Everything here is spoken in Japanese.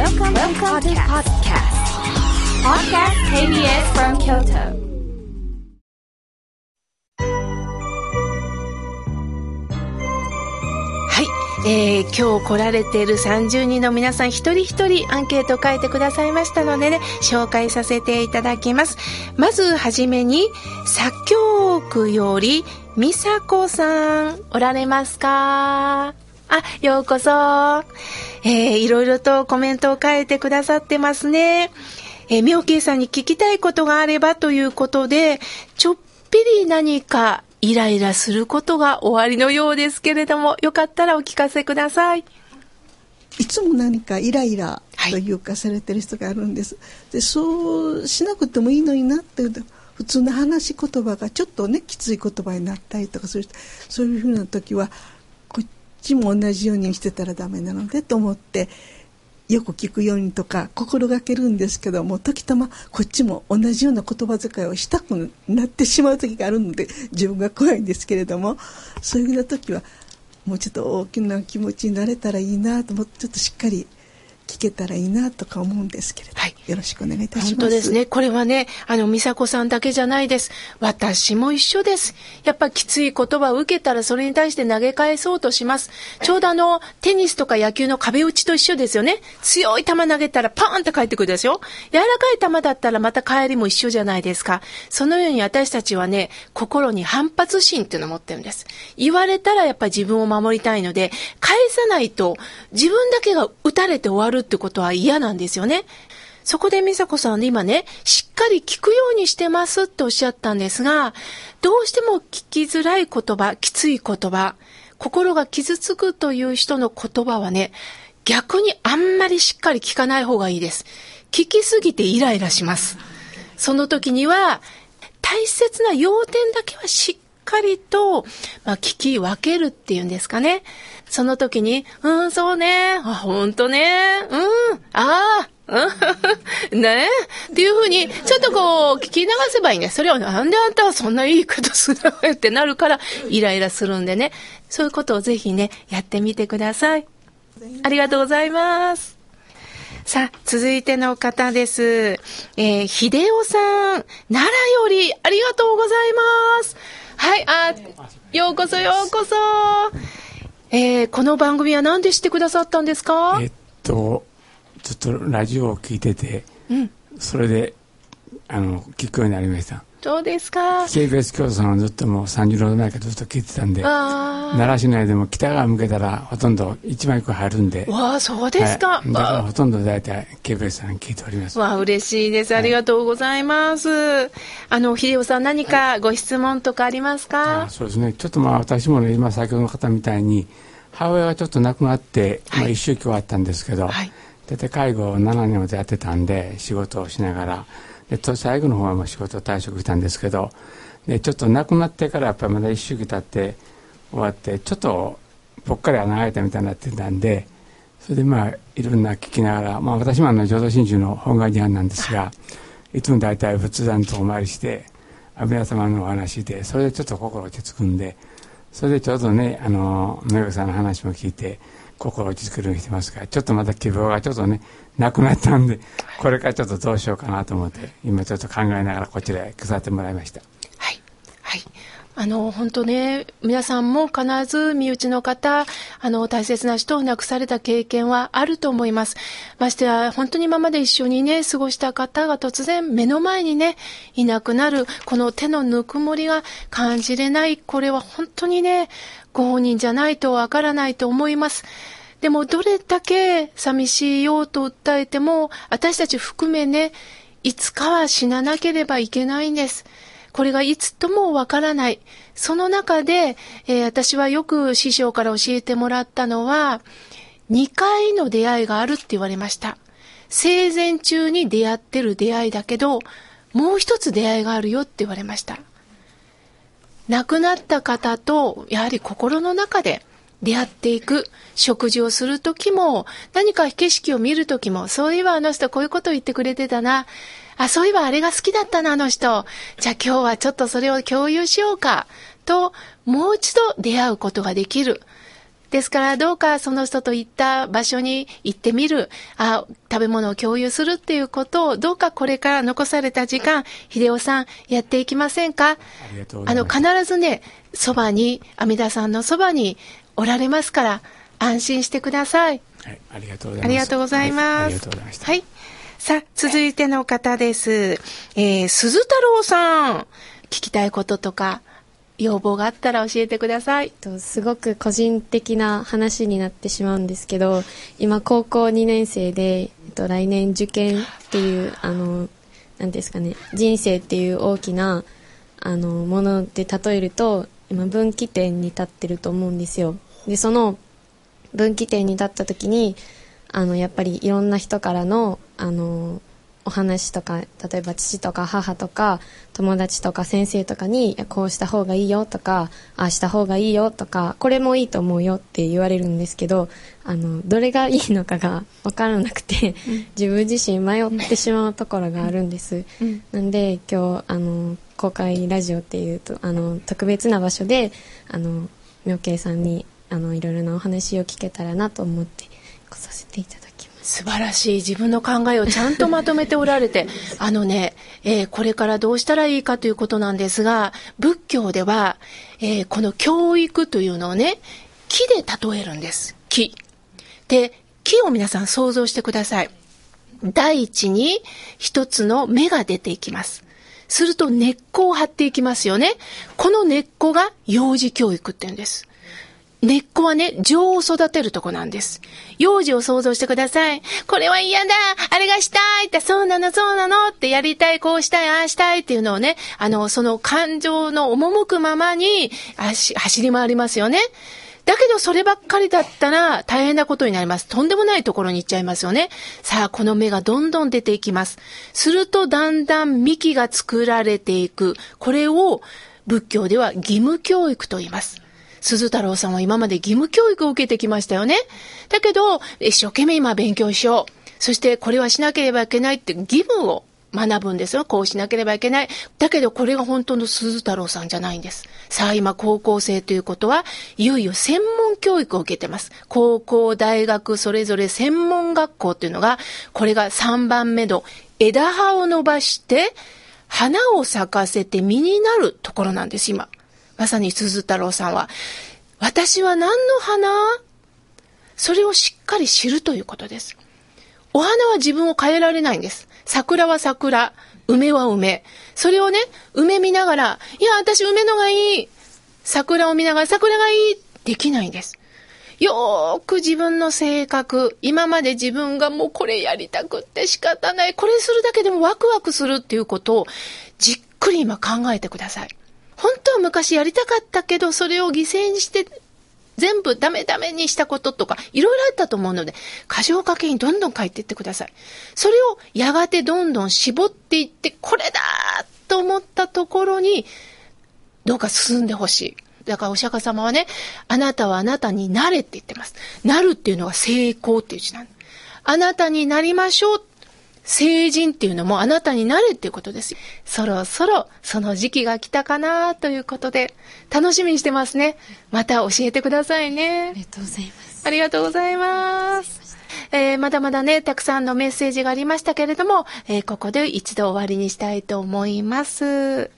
Welcome, Welcome to podcast. Podcast KBS from Kyoto. えー、今日来られている30人の皆さん一人一人アンケートを書いてくださいましたのでね、紹介させていただきます。まずはじめに、作曲より、みさこさん、おられますか？あ、ようこそ。えー、いろいろとコメントを書いてくださってますね。えー、妙慶さんに聞きたいことがあればということで、ちょっぴり何かイライラすることが終わりのようですけれども、よかったらお聞かせください。いつも何かイライラというかされてる人があるんです。はい、でそうしなくてもいいのになっていうと普通の話し言葉がちょっとねきつい言葉になったりとかするそういうふうな時はちも同じようにしてたらダメなのでと思ってよく聞くようにとか心がけるんですけども時たまこっちも同じような言葉遣いをしたくなってしまう時があるので自分が怖いんですけれどもそういうふうな時はもうちょっと大きな気持ちになれたらいいなと思ってちょっとしっかり聞けたらいいなとか思うんですけれど、はい、よろしくお願いいたします。本当ですね。これはね、あの、美佐子さんだけじゃないです。私も一緒です。やっぱきつい言葉を受けたらそれに対して投げ返そうとします。ちょうどあの、テニスとか野球の壁打ちと一緒ですよね。強い球投げたらパーンって返ってくるでしょ柔らかい球だったらまた帰りも一緒じゃないですか。そのように私たちはね、心に反発心っていうのを持ってるんです。言われたらやっぱり自分を守りたいので、返さないと自分だけが打たれて終わるってことは嫌なんですよね。そこで美佐子さん今ね、しっかり聞くようにしてますっておっしゃったんですが、どうしても聞きづらい言葉、きつい言葉、心が傷つくという人の言葉はね、逆にあんまりしっかり聞かない方がいいです。聞きすぎてイライラします。その時には、大切な要点だけはしっかりと、まあ、聞き分けるっていうんですかね。その時に、うん、そうね、あ、ほんとね、うん、ああ、ねっていうふうに、ちょっとこう、聞き流せばいいね。それをなんであんたはそんないいことするのってなるから、イライラするんでね。そういうことをぜひね、やってみてください。ありがとうございます。さあ、続いての方です。えー、秀夫さん、奈良よりありがとうございます。はい、あ、ようこそようこそ。えー、この番組は何で知ってくださったんですか？えっと、ちょっとラジオを聞いてて、うん、それで、あの、聞くようになりました。そうですか？KBS 京都さんはずっともう30年前からずっと聞いてたんで、奈良市内でも北側向けたらほとんど一枚区入るんで。わあ、そうですか。はい、だからほとんど大体 KBS さん聞いております。わあ、嬉しいです。ありがとうございます。はい、あの、秀夫さん何かご質問とかありますか、そうですね。ちょっとまあ私もね、今先ほどの方みたいに、母親がちょっと亡くなって、まあ一周期終わったんですけど、はい、大体介護を7年までやってたんで、仕事をしながら、でと最後の方はもう仕事退職したんですけどでちょっと亡くなってからやっぱりまだ一周期経って終わってちょっとぽっかり穴が開いたみたいになってたんでそれでまあいろんな聞きながら、まあ、私もあの浄土真宗の本願寺班なんですがいつも大体仏壇とお参りして阿弥陀様のお話でそれでちょっと心落ち着くんでそれでちょうどねあのめぐさんの話も聞いて心落ち着くようにしてますからちょっとまた希望がちょっとねなくなったんで、これからちょっとどうしようかなと思って、今ちょっと考えながらこちらへ飾ってもらいました。はい。はい。あの、本当ね、皆さんも必ず身内の方、あの、大切な人を亡くされた経験はあると思います。ましてや、本当に今まで一緒にね、過ごした方が突然目の前にね、いなくなる、この手のぬくもりが感じれない、これは本当にね、ご本人じゃないとわからないと思います。でもどれだけ寂しいよと訴えても、私たち含めね、いつかは死ななければいけないんです。これがいつともわからない。その中で、えー、私はよく師匠から教えてもらったのは、2回の出会いがあるって言われました。生前中に出会ってる出会いだけど、もう一つ出会いがあるよって言われました。亡くなった方と、やはり心の中で、出会っていく。食事をするときも、何か景色を見るときも、そういえばあの人こういうことを言ってくれてたな。あ、そういえばあれが好きだったな、あの人。じゃあ今日はちょっとそれを共有しようか。と、もう一度出会うことができる。ですからどうかその人と行った場所に行ってみる、あ食べ物を共有するっていうことをどうかこれから残された時間、秀夫さんやっていきませんか？あの、必ずね、そばに、阿弥陀さんのそばにおられますから、安心してください。はい、ありがとうございます。ありがとうございます。はい、さあ、続いての方です。えー、鈴太郎さん。聞きたいこととか、要望があったら教えてください。すごく個人的な話になってしまうんですけど、今高校2年生で、えっと、来年受験っていう、あの、なんですかね、人生っていう大きな、あの、もので例えると、今分岐点に立ってると思うんですよ。で、その分岐点に立った時に、あの、やっぱりいろんな人からの、あの、お話とか例えば父とか母とか友達とか先生とかにこうした方がいいよとかああした方がいいよとかこれもいいと思うよって言われるんですけどあのどれがいいのかが分からなくて、自分自身迷ってしまうところがあるんです、うん、なんで今日あの公開ラジオっていうとあの特別な場所であの妙慶さんにあのいろいろなお話を聞けたらなと思って来させていただき素晴らしい自分の考えをちゃんとまとめておられて、あのね、えー、これからどうしたらいいかということなんですが、仏教では、えー、この教育というのをね、木で例えるんです。木。で、木を皆さん想像してください。第一に一つの芽が出ていきます。すると根っこを張っていきますよね。この根っこが幼児教育って言うんです。根っこはね、情を育てるとこなんです。幼児を想像してください。これは嫌だあれがしたいって、そうなの、そうなのってやりたい、こうしたい、ああしたいっていうのをね、あの、その感情の赴くままに走り回りますよね。だけどそればっかりだったら大変なことになります。とんでもないところに行っちゃいますよね。さあ、この芽がどんどん出ていきます。するとだんだん幹が作られていく。これを仏教では義務教育と言います。鈴太郎さんは今まで義務教育を受けてきましたよね。だけど、一生懸命今勉強しよう。そしてこれはしなければいけないって義務を学ぶんですよ。こうしなければいけない。だけどこれが本当の鈴太郎さんじゃないんです。さあ今高校生ということは、いよいよ専門教育を受けてます。高校、大学、それぞれ専門学校っていうのが、これが3番目の枝葉を伸ばして、花を咲かせて実になるところなんです、今。まさに鈴太郎さんは、私は何の花？それをしっかり知るということです。お花は自分を変えられないんです。桜は桜、梅は梅。それをね、梅見ながら、いや、私梅のがいい。桜を見ながら桜がいい。できないんです。よーく自分の性格、今まで自分がもうこれやりたくって仕方ない、これするだけでもワクワクするっていうことをじっくり今考えてください。本当は昔やりたかったけど、それを犠牲にして、全部ダメダメにしたこととか、いろいろあったと思うので、箇条書きにどんどん書いていってください。それをやがてどんどん絞っていって、これだと思ったところに、どうか進んでほしい。だからお釈迦様はね、あなたはあなたになれって言ってます。なるっていうのは成功っていう字なの。あなたになりましょう成人っていうのもあなたになれっていうことです。そろそろその時期が来たかなということで、楽しみにしてますね。また教えてくださいね。ありがとうございます。ありがとうございます。えー、まだまだね、たくさんのメッセージがありましたけれども、えー、ここで一度終わりにしたいと思います。